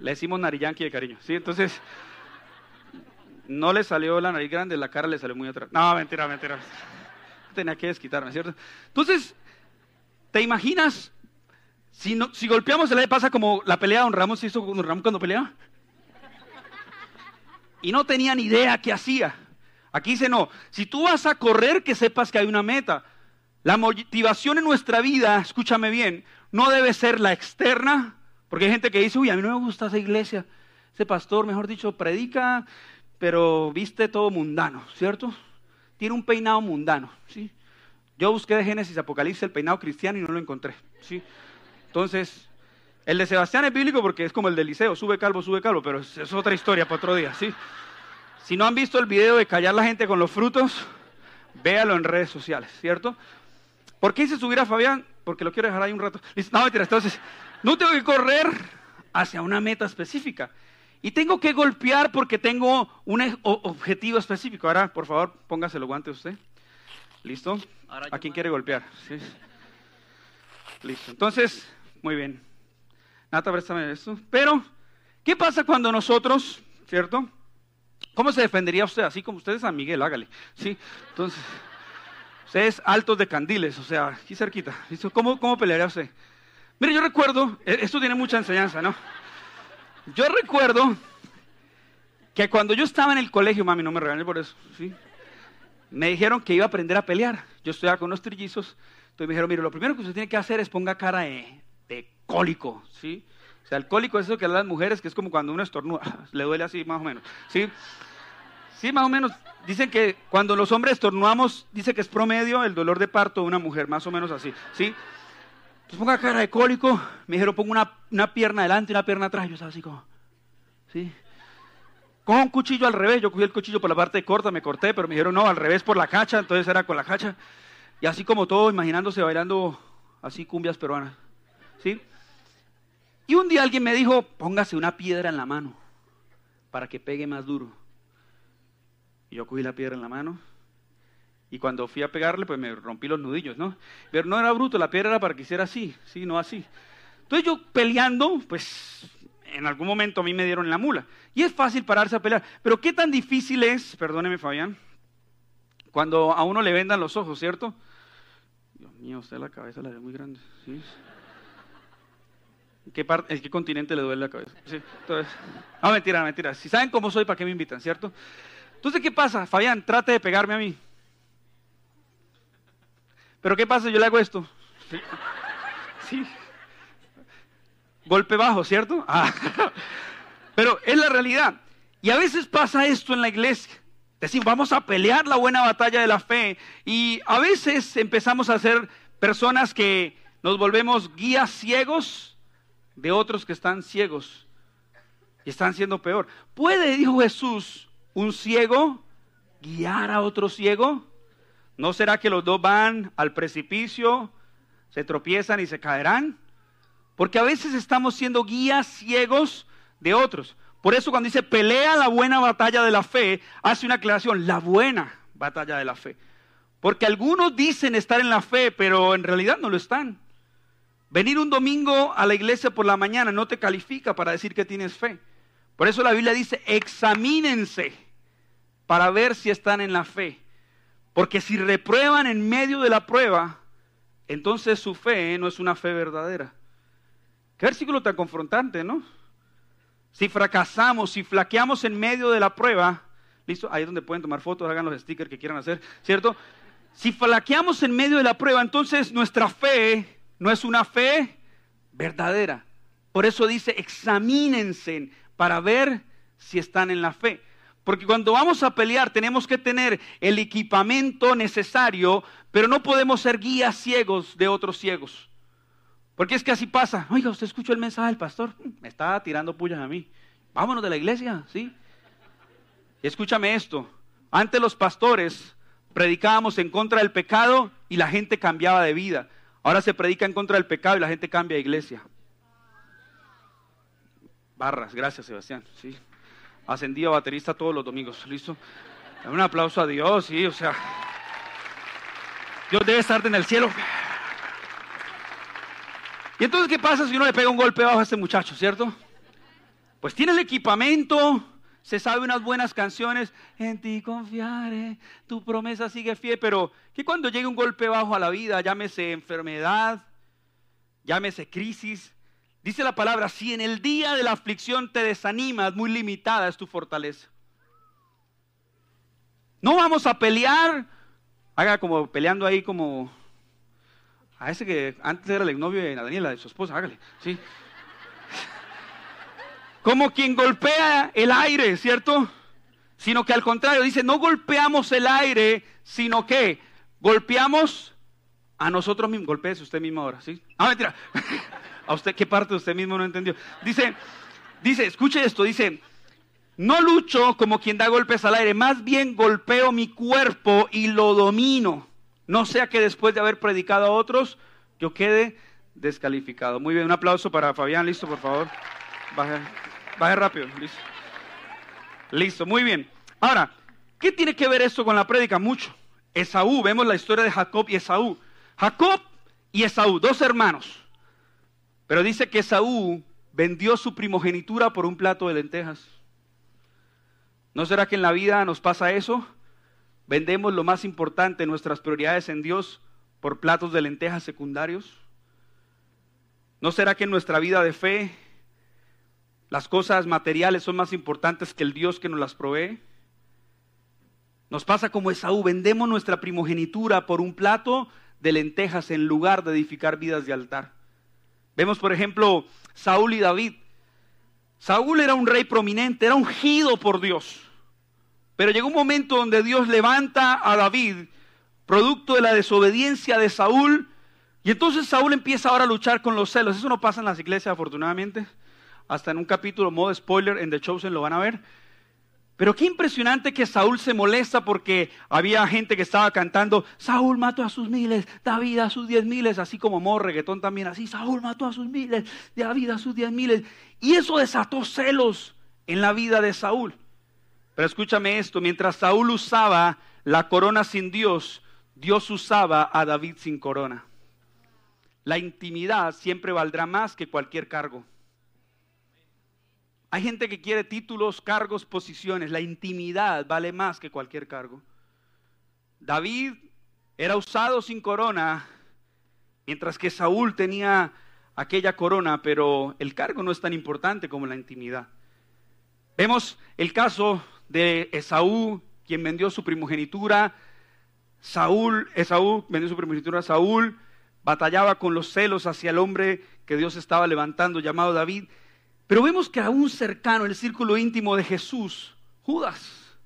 Le decimos narillanqui de cariño, ¿sí? Entonces, no le salió la nariz grande, la cara le salió muy atrás. No, mentira, mentira. Tenía que desquitarme, ¿cierto? Entonces, ¿te imaginas si, golpeamos el pasa como la pelea de Don Ramos hizo con Don Ramos cuando peleaba. Y no tenía ni idea qué hacía. Aquí dice no. Si tú vas a correr, que sepas que hay una meta. La motivación en nuestra vida, escúchame bien, no debe ser la externa, porque hay gente que dice, uy, a mí no me gusta esa iglesia. Ese pastor, mejor dicho, predica, pero viste todo mundano, ¿cierto? Tiene un peinado mundano, ¿sí? Yo busqué de Génesis Apocalipsis el peinado cristiano y no lo encontré, ¿sí? Entonces, el de Sebastián es bíblico porque es como el del liceo, sube calvo, sube calvo, pero es, otra historia para otro día, ¿sí? Si no han visto el video de callar la gente con los frutos, véalo en redes sociales, ¿cierto? ¿Por qué hice subir a Fabián? Porque lo quiero dejar ahí un rato. No, mentira, entonces, no tengo que correr hacia una meta específica. Y tengo que golpear porque tengo un e, objetivo específico. Ahora, por favor, póngase los guantes usted. ¿Listo? ¿A quién quiere golpear? ¿Sí? Listo. Entonces, muy bien. Nata, préstame esto. Pero, ¿qué pasa cuando nosotros, ¿cierto? ¿Cómo se defendería usted? Así como usted es San Miguel, hágale. ¿sí? Entonces, ustedes altos de candiles, o sea, aquí cerquita. ¿Cómo, ¿Cómo pelearía usted? Mire, yo recuerdo, e, esto tiene mucha enseñanza, ¿no? Yo recuerdo que cuando yo estaba en el colegio, mami, no me regañe por eso, ¿sí? Me dijeron que iba a aprender a pelear. Yo estudiaba con unos trillizos entonces me dijeron, mire, lo primero que usted tiene que hacer es ponga cara de, cólico, ¿sí? O sea, el cólico es eso que dan las mujeres, que es como cuando uno estornuda, le duele así más o menos, ¿sí? Sí, más o menos. Dicen que cuando los hombres estornudamos, dice que es promedio el dolor de parto de una mujer, más o menos así, ¿sí? Entonces ponga cara de cólico, me dijeron pongo una, una pierna adelante y una pierna atrás. Yo estaba así como, ¿sí? Coja un cuchillo al revés, yo cogí el cuchillo por la parte corta, me corté, pero me dijeron no, al revés por la cacha, entonces era con la cacha. Y así como todo, imaginándose bailando así cumbias peruanas. ¿Sí? Y un día alguien me dijo, póngase una piedra en la mano para que pegue más duro. Y yo cogí la piedra en la mano. Y cuando fui a pegarle, pues me rompí los nudillos, ¿no? Pero no era bruto, la piedra era para que hiciera así, sí, no así. Entonces yo peleando, pues en algún momento a mí me dieron la mula. Y es fácil pararse a pelear. Pero qué tan difícil es, perdóneme Fabián, cuando a uno le vendan los ojos, ¿cierto? Dios mío, usted la cabeza la ve muy grande. ¿sí? ¿Qué, ¿En qué continente le duele la cabeza? Sí, entonces, no, mentira, mentira. Si saben cómo soy, ¿para qué me invitan, cierto? Entonces, ¿qué pasa? Fabián, trate de pegarme a mí. Pero ¿qué pasa? Yo le hago esto. Sí. sí. Golpe bajo, ¿cierto? Ah. Pero es la realidad. Y a veces pasa esto en la iglesia. Decimos, vamos a pelear la buena batalla de la fe. Y a veces empezamos a ser personas que nos volvemos guías ciegos de otros que están ciegos y están siendo peor. ¿Puede, dijo Jesús, un ciego guiar a otro ciego? ¿No será que los dos van al precipicio, se tropiezan y se caerán? Porque a veces estamos siendo guías ciegos de otros. Por eso cuando dice pelea la buena batalla de la fe, hace una aclaración, la buena batalla de la fe. Porque algunos dicen estar en la fe, pero en realidad no lo están. Venir un domingo a la iglesia por la mañana no te califica para decir que tienes fe. Por eso la Biblia dice, examínense para ver si están en la fe. Porque si reprueban en medio de la prueba, entonces su fe no es una fe verdadera. Qué versículo tan confrontante, ¿no? Si fracasamos, si flaqueamos en medio de la prueba, listo, ahí es donde pueden tomar fotos, hagan los stickers que quieran hacer, ¿cierto? Si flaqueamos en medio de la prueba, entonces nuestra fe no es una fe verdadera. Por eso dice, examínense para ver si están en la fe. Porque cuando vamos a pelear tenemos que tener el equipamiento necesario, pero no podemos ser guías ciegos de otros ciegos. Porque es que así pasa. Oiga, usted escuchó el mensaje del pastor. Me está tirando pullas a mí. Vámonos de la iglesia, ¿sí? Escúchame esto. Antes los pastores predicábamos en contra del pecado y la gente cambiaba de vida. Ahora se predica en contra del pecado y la gente cambia de iglesia. Barras, gracias Sebastián. Sí. Ascendido baterista todos los domingos. ¿Listo? Un aplauso a Dios, sí, o sea. Dios debe estar en el cielo. Y entonces, ¿qué pasa si uno le pega un golpe bajo a este muchacho, cierto? Pues tiene el equipamiento, se sabe unas buenas canciones, en ti confiaré, tu promesa sigue fiel, pero que cuando llegue un golpe bajo a la vida, llámese enfermedad, llámese crisis, dice la palabra, si en el día de la aflicción te desanimas, muy limitada es tu fortaleza. No vamos a pelear, haga como peleando ahí como a ese que antes era el exnovio de Daniela, de su esposa, hágale, ¿sí? Como quien golpea el aire, ¿cierto? Sino que al contrario, dice, no golpeamos el aire, sino que golpeamos a nosotros mismos. Golpéese usted mismo ahora, ¿sí? Ah, mentira. ¿A usted qué parte de usted mismo no entendió? Dice, dice, escuche esto, dice, no lucho como quien da golpes al aire, más bien golpeo mi cuerpo y lo domino. No sea que después de haber predicado a otros, yo quede descalificado. Muy bien, un aplauso para Fabián. Listo, por favor. Baje, rápido. Listo. Listo, muy bien. Ahora, ¿qué tiene que ver esto con la prédica? Mucho. Esaú, vemos la historia de Jacob y Esaú. Jacob y Esaú, dos hermanos. Pero dice que Esaú vendió su primogenitura por un plato de lentejas. ¿No será que en la vida nos pasa eso? Vendemos lo más importante, nuestras prioridades en Dios, por platos de lentejas secundarios. ¿No será que en nuestra vida de fe las cosas materiales son más importantes que el Dios que nos las provee? Nos pasa como Esaú, vendemos nuestra primogenitura por un plato de lentejas en lugar de edificar vidas de altar. Vemos, por ejemplo, Saúl y David. Saúl era un rey prominente, era ungido por Dios. Pero llegó un momento donde Dios levanta a David, producto de la desobediencia de Saúl, Y entonces Saúl empieza ahora a luchar con los celos. Eso no pasa en las iglesias, afortunadamente. Hasta en un capítulo, modo spoiler, en The Chosen lo van a ver. Pero qué impresionante que Saúl se molesta porque había gente que estaba cantando, Saúl mató a sus miles, David a sus diez miles, así como Mo, reggaetón también así, Saúl mató a sus miles, David a sus diez miles. Y eso desató celos en la vida de Saúl. Pero escúchame esto, mientras Saúl usaba la corona sin Dios, Dios usaba a David sin corona. La intimidad siempre valdrá más que cualquier cargo. Hay gente que quiere títulos, cargos, posiciones. La intimidad vale más que cualquier cargo. David era usado sin corona, mientras que Saúl tenía aquella corona, pero el cargo no es tan importante como la intimidad. Vemos el caso de Esaú, quien vendió su primogenitura. Saúl, Esaú vendió su primogenitura a Saúl, batallaba con los celos hacia el hombre que Dios estaba levantando, llamado David. Pero vemos que aún cercano, el círculo íntimo de Jesús, Judas.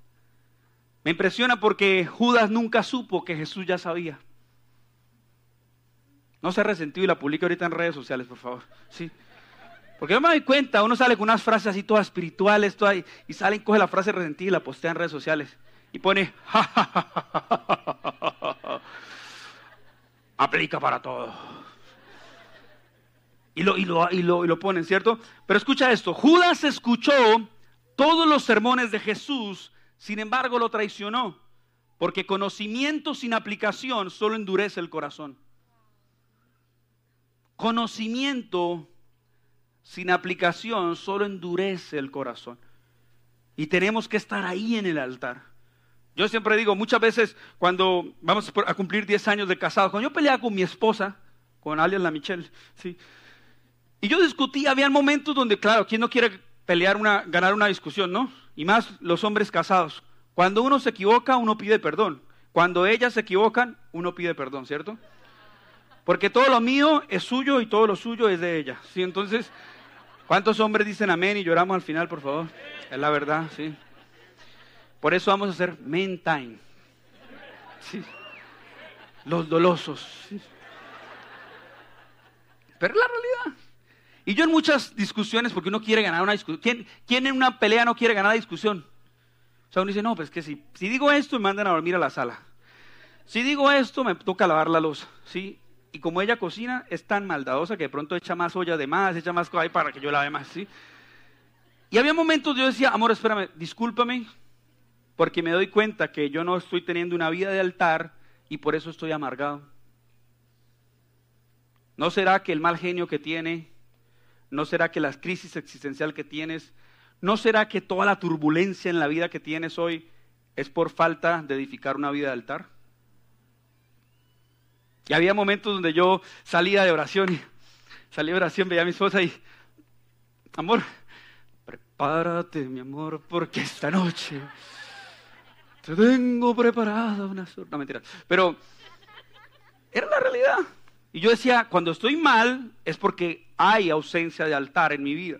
Me impresiona porque Judas nunca supo que Jesús ya sabía. No se ha resentido y la publica ahorita en redes sociales, por favor. Sí. Porque yo me doy cuenta, uno sale con unas frases así todas espirituales, todas, y sale y coge la frase resentida y la postea en redes sociales. Y pone, aplica para todo. Y lo, y, lo, y, lo, y lo ponen, ¿cierto? Pero escucha esto, Judas escuchó todos los sermones de Jesús, sin embargo lo traicionó, porque conocimiento sin aplicación solo endurece el corazón. Conocimiento sin aplicación solo endurece el corazón. Y tenemos que estar ahí en el altar. Yo siempre digo, muchas veces cuando vamos a cumplir 10 años de casado, cuando yo peleaba con mi esposa, con alias la Michelle, ¿sí? Y yo discutía, había momentos donde, claro, ¿quién no quiere pelear una, ganar una discusión, no? Y más los hombres casados. Cuando uno se equivoca, uno pide perdón. Cuando ellas se equivocan, uno pide perdón, ¿cierto? Porque todo lo mío es suyo y todo lo suyo es de ella. ¿sí? Entonces, ¿cuántos hombres dicen amén y lloramos al final, por favor? Es la verdad, sí. Por eso vamos a hacer men time. ¿sí? Los dolosos. ¿sí? Pero es la realidad. Y yo en muchas discusiones, porque uno quiere ganar una discusión, ¿quién, en una pelea no quiere ganar la discusión? O sea, uno dice, no, pues que si, si digo esto, me mandan a dormir a la sala. Si digo esto, me toca lavar la luz, ¿sí? Y como ella cocina, es tan maldadosa que de pronto echa más olla de más, echa más cosas para que yo lave más, ¿sí? Y había momentos yo decía, amor, espérame, discúlpame, porque me doy cuenta que yo no estoy teniendo una vida de altar y por eso estoy amargado. ¿No será que el mal genio que tiene ¿No será que la crisis existencial que tienes, no será que toda la turbulencia en la vida que tienes hoy es por falta de edificar una vida de altar? Y había momentos donde yo salía de oración y salía de oración, veía a mi esposa y, amor, prepárate, mi amor, porque esta noche te tengo preparada una sorpresa. No, mentira. Pero era la realidad. Y yo decía, cuando estoy mal es porque hay ausencia de altar en mi vida.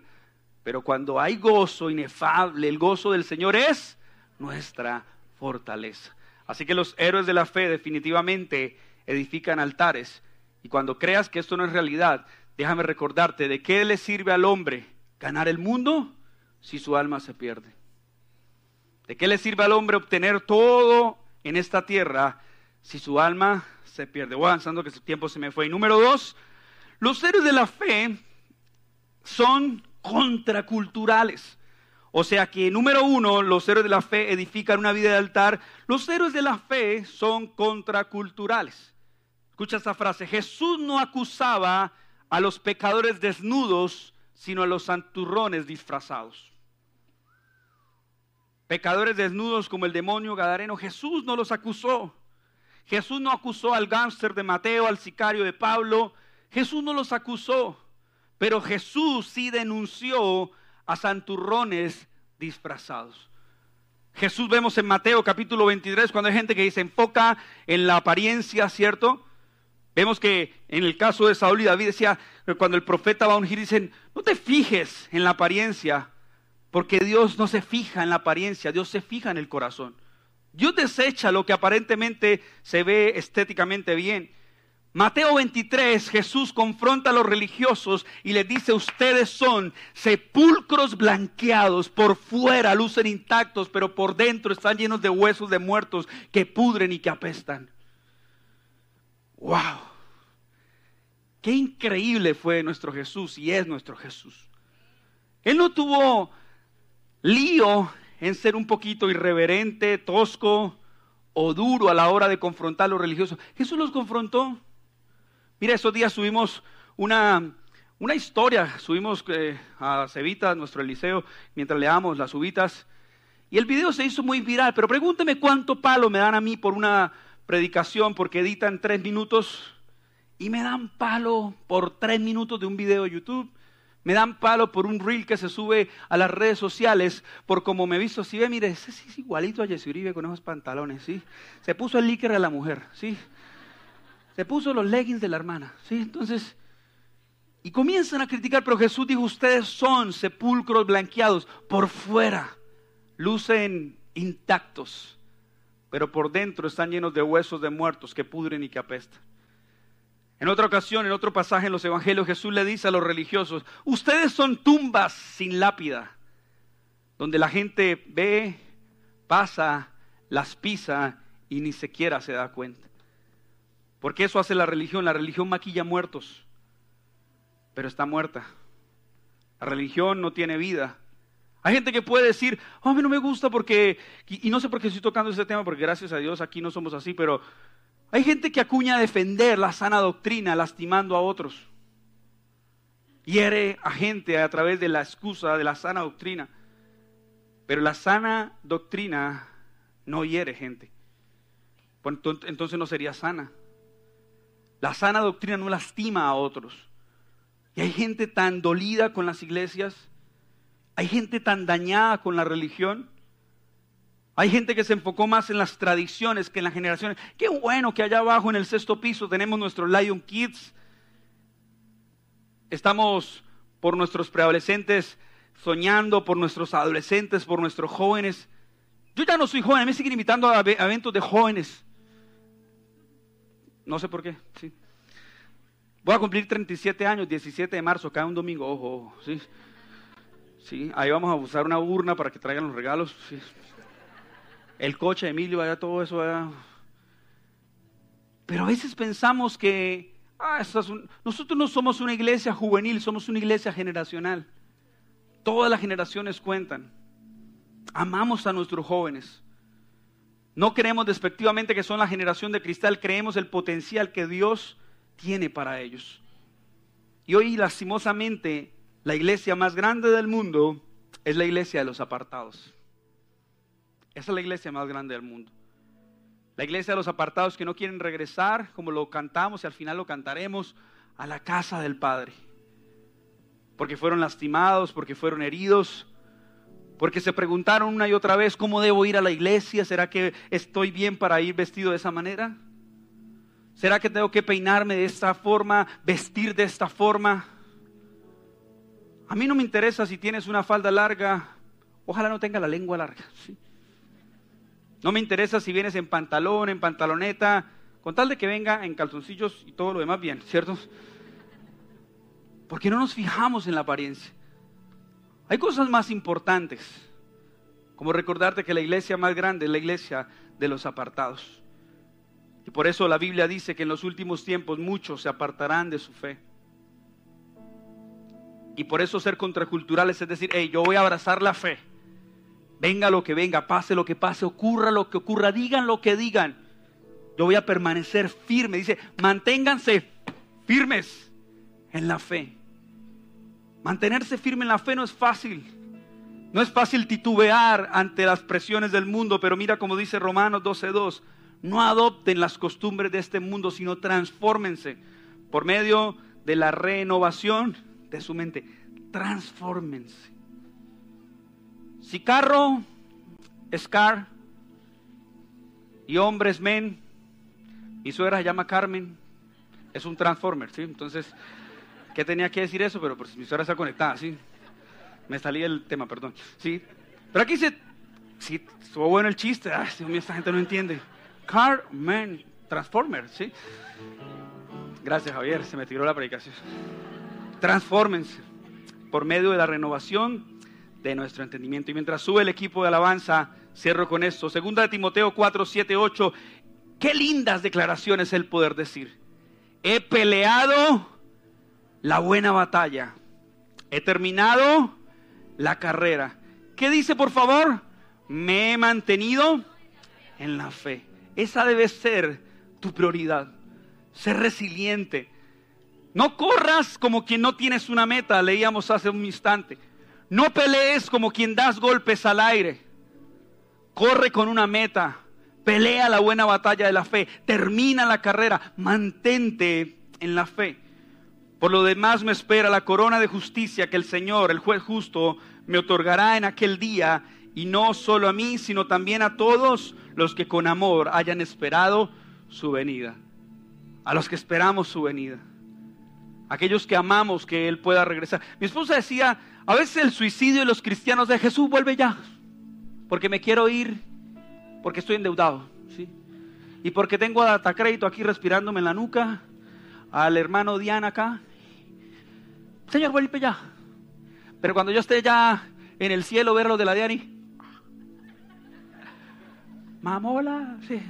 Pero cuando hay gozo inefable, el gozo del Señor es nuestra fortaleza. Así que los héroes de la fe definitivamente edifican altares. Y cuando creas que esto no es realidad, déjame recordarte de qué le sirve al hombre ganar el mundo si su alma se pierde. ¿De qué le sirve al hombre obtener todo en esta tierra si su alma se pierde. Voy avanzando que su tiempo se me fue. Y número dos, los héroes de la fe son contraculturales. O sea que, número uno, los héroes de la fe edifican una vida de altar. Los héroes de la fe son contraculturales. Escucha esta frase. Jesús no acusaba a los pecadores desnudos, sino a los santurrones disfrazados. Pecadores desnudos como el demonio Gadareno, Jesús no los acusó. Jesús no acusó al gánster de Mateo, al sicario de Pablo. Jesús no los acusó. Pero Jesús sí denunció a santurrones disfrazados. Jesús vemos en Mateo capítulo 23 cuando hay gente que se enfoca en la apariencia, ¿cierto? Vemos que en el caso de Saúl y David decía, cuando el profeta va a ungir, dicen, no te fijes en la apariencia, porque Dios no se fija en la apariencia, Dios se fija en el corazón. Dios desecha lo que aparentemente se ve estéticamente bien. Mateo 23, Jesús confronta a los religiosos y les dice, ustedes son sepulcros blanqueados, por fuera lucen intactos, pero por dentro están llenos de huesos de muertos que pudren y que apestan. ¡Wow! Qué increíble fue nuestro Jesús y es nuestro Jesús. Él no tuvo lío en ser un poquito irreverente, tosco o duro a la hora de confrontar a los religiosos. Jesús los confrontó. Mira, esos días subimos una, una historia, subimos eh, a Cevita, nuestro Eliseo, mientras leamos las uvitas. Y el video se hizo muy viral, pero pregúnteme cuánto palo me dan a mí por una predicación porque editan tres minutos y me dan palo por tres minutos de un video de YouTube. Me dan palo por un reel que se sube a las redes sociales, por como me he visto. Si ve, mire, ese sí es igualito a Jesse Uribe con esos pantalones, ¿sí? Se puso el líquido a la mujer, ¿sí? Se puso los leggings de la hermana, ¿sí? Entonces, y comienzan a criticar, pero Jesús dijo, ustedes son sepulcros blanqueados por fuera, lucen intactos, pero por dentro están llenos de huesos de muertos que pudren y que apestan. En otra ocasión, en otro pasaje en los evangelios, Jesús le dice a los religiosos, ustedes son tumbas sin lápida, donde la gente ve, pasa, las pisa y ni siquiera se da cuenta. Porque eso hace la religión. La religión maquilla muertos, pero está muerta. La religión no tiene vida. Hay gente que puede decir, oh, a mí no me gusta porque, y, no sé por qué estoy tocando ese tema, porque gracias a Dios aquí no somos así, pero hay gente que acuña a defender la sana doctrina lastimando a otros. Hiere a gente a través de la excusa de la sana doctrina. Pero la sana doctrina no hiere gente. Entonces no sería sana. La sana doctrina no lastima a otros. Y hay gente tan dolida con las iglesias. Hay gente tan dañada con la religión hay gente que se enfocó más en las tradiciones que en las generaciones. Qué bueno que allá abajo en el sexto piso tenemos nuestros Lion Kids. Estamos por nuestros preadolescentes soñando, por nuestros adolescentes, por nuestros jóvenes. Yo ya no soy joven, me siguen invitando a eventos de jóvenes. No sé por qué, sí. Voy a cumplir 37 años, 17 de marzo, cada un domingo, ojo, ojo, sí. Sí, ahí vamos a usar una urna para que traigan los regalos, sí el coche, Emilio, allá todo eso. Pero a veces pensamos que ah, nosotros no somos una iglesia juvenil, somos una iglesia generacional. Todas las generaciones cuentan. Amamos a nuestros jóvenes. No creemos despectivamente que son la generación de cristal, creemos el potencial que Dios tiene para ellos. Y hoy, lastimosamente, la iglesia más grande del mundo es la iglesia de los apartados. Esa es la iglesia más grande del mundo. La iglesia de los apartados que no quieren regresar, como lo cantamos y al final lo cantaremos, a la casa del Padre. Porque fueron lastimados, porque fueron heridos, porque se preguntaron una y otra vez, ¿cómo debo ir a la iglesia? ¿Será que estoy bien para ir vestido de esa manera? ¿Será que tengo que peinarme de esta forma, vestir de esta forma? A mí no me interesa si tienes una falda larga, ojalá no tenga la lengua larga. ¿sí? No me interesa si vienes en pantalón, en pantaloneta, con tal de que venga en calzoncillos y todo lo demás bien, ¿cierto? Porque no nos fijamos en la apariencia. Hay cosas más importantes, como recordarte que la iglesia más grande es la iglesia de los apartados. Y por eso la Biblia dice que en los últimos tiempos muchos se apartarán de su fe. Y por eso ser contraculturales es decir, hey, yo voy a abrazar la fe Venga lo que venga, pase lo que pase, ocurra lo que ocurra, digan lo que digan. Yo voy a permanecer firme. Dice, manténganse firmes en la fe. Mantenerse firme en la fe no es fácil. No es fácil titubear ante las presiones del mundo, pero mira como dice Romanos 12:2, no adopten las costumbres de este mundo, sino transfórmense por medio de la renovación de su mente. Transfórmense. Si carro es car y hombre es men, mi suegra se llama Carmen, es un transformer, ¿sí? Entonces, ¿qué tenía que decir eso? Pero pues, mi suegra está conectada, ¿sí? Me salía el tema, perdón. Sí. Pero aquí se, sí, estuvo bueno el chiste. Ay, Dios mío, esta gente no entiende. Car, man, transformer, ¿sí? Gracias, Javier. Se me tiró la predicación. Transfórmense por medio de la renovación de nuestro entendimiento. Y mientras sube el equipo de alabanza, cierro con esto. Segunda de Timoteo 4, 7, 8. Qué lindas declaraciones el poder decir. He peleado la buena batalla. He terminado la carrera. ¿Qué dice, por favor? Me he mantenido en la fe. Esa debe ser tu prioridad. Ser resiliente. No corras como quien no tienes una meta, leíamos hace un instante. No pelees como quien das golpes al aire. Corre con una meta. Pelea la buena batalla de la fe. Termina la carrera. Mantente en la fe. Por lo demás me espera la corona de justicia que el Señor, el juez justo, me otorgará en aquel día. Y no solo a mí, sino también a todos los que con amor hayan esperado su venida. A los que esperamos su venida. Aquellos que amamos que Él pueda regresar. Mi esposa decía, a veces el suicidio de los cristianos de Jesús vuelve ya, porque me quiero ir, porque estoy endeudado, ¿sí? Y porque tengo data crédito aquí respirándome en la nuca, al hermano Diana acá. Señor, vuelve ya. Pero cuando yo esté ya en el cielo, ver lo de la Diani. Mamola, sí.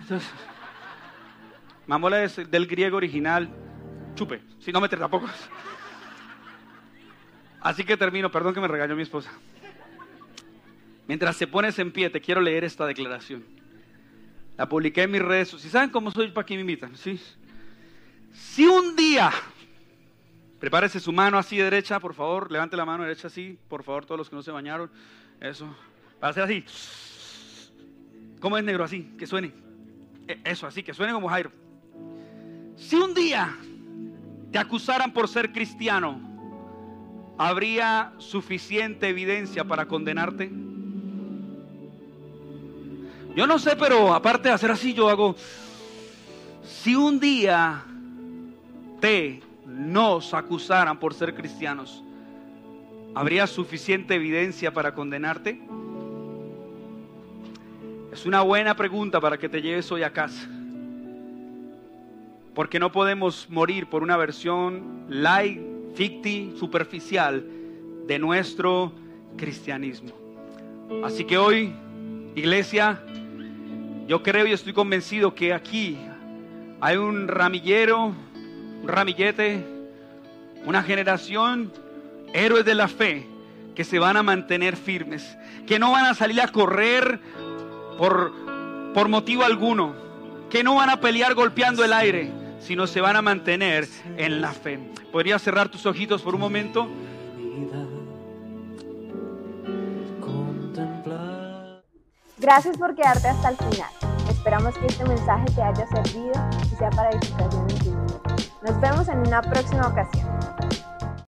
mamola es del griego original. Chupe, si no meter tampoco. Así que termino, perdón que me regañó mi esposa. Mientras se pones en pie, te quiero leer esta declaración. La publiqué en mis redes sociales. ¿Saben cómo soy para que me invitan? ¿Sí? Si un día, prepárese su mano así derecha, por favor, levante la mano derecha así, por favor, todos los que no se bañaron. Eso, para hacer así. ¿Cómo es negro así? Que suene. E, eso, así, que suene como Jairo. Si un día te acusaran por ser cristiano, ¿habría suficiente evidencia para condenarte? Yo no sé, pero aparte de hacer así, yo hago, si un día te nos acusaran por ser cristianos, ¿habría suficiente evidencia para condenarte? Es una buena pregunta para que te lleves hoy a casa. Porque no podemos morir por una versión light ficti, superficial de nuestro cristianismo. Así que hoy, iglesia, yo creo y estoy convencido que aquí hay un ramillero, ramillete, una generación, héroes de la fe, que se van a mantener firmes, que no van a salir a correr por, por motivo alguno, que no van a pelear golpeando el aire, sino se van a mantener en la fe. ¿Podrías cerrar tus ojitos por un momento? Gracias por quedarte hasta el final. Esperamos que este mensaje te haya servido y sea para edificación en tu vida. Nos vemos en una próxima ocasión.